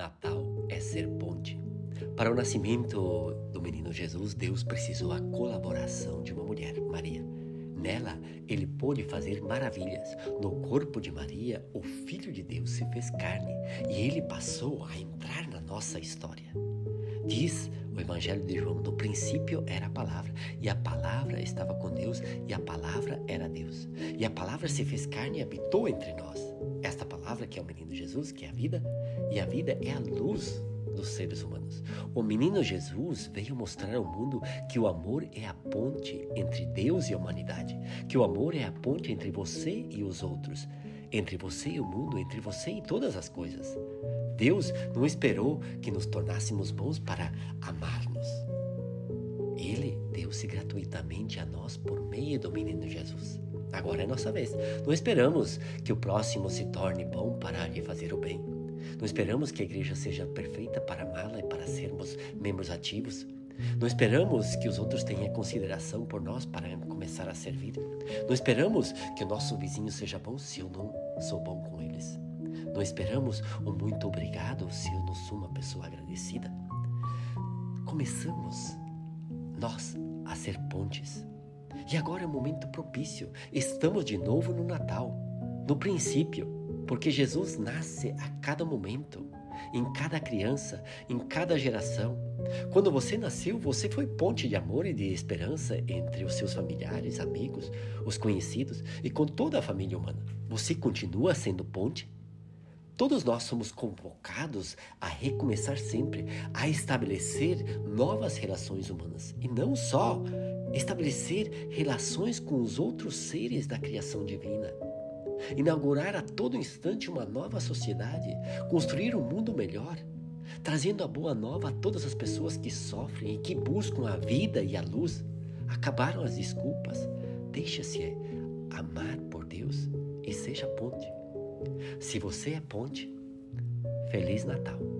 Natal é ser ponte. Para o nascimento do menino Jesus, Deus precisou a colaboração de uma mulher, Maria. Nela, ele pôde fazer maravilhas. No corpo de Maria, o Filho de Deus se fez carne e ele passou a entrar na nossa história. Diz o Evangelho de João: no princípio era a palavra, e a palavra estava com Deus, e a palavra era Deus. E a palavra se fez carne e habitou entre nós. Esta palavra, que é o menino Jesus, que é a vida, e a vida é a luz dos seres humanos. O menino Jesus veio mostrar ao mundo que o amor é a ponte entre Deus e a humanidade, que o amor é a ponte entre você e os outros, entre você e o mundo, entre você e todas as coisas. Deus não esperou que nos tornássemos bons para amar-nos. Ele deu-se gratuitamente a nós por meio do menino Jesus. Agora é nossa vez. Não esperamos que o próximo se torne bom para lhe fazer o bem. Não esperamos que a igreja seja perfeita para amá-la e para sermos membros ativos. Não esperamos que os outros tenham consideração por nós para começar a servir. Não esperamos que o nosso vizinho seja bom se eu não sou bom com eles. Não esperamos um muito obrigado se eu não sou uma pessoa agradecida. Começamos nós a ser pontes. E agora é o momento propício. Estamos de novo no Natal, no princípio, porque Jesus nasce a cada momento, em cada criança, em cada geração. Quando você nasceu, você foi ponte de amor e de esperança entre os seus familiares, amigos, os conhecidos e com toda a família humana. Você continua sendo ponte Todos nós somos convocados a recomeçar sempre, a estabelecer novas relações humanas e não só estabelecer relações com os outros seres da criação divina. Inaugurar a todo instante uma nova sociedade, construir um mundo melhor, trazendo a boa nova a todas as pessoas que sofrem e que buscam a vida e a luz. Acabaram as desculpas. Deixa-se amar por Deus e seja ponte. Se você é ponte, Feliz Natal!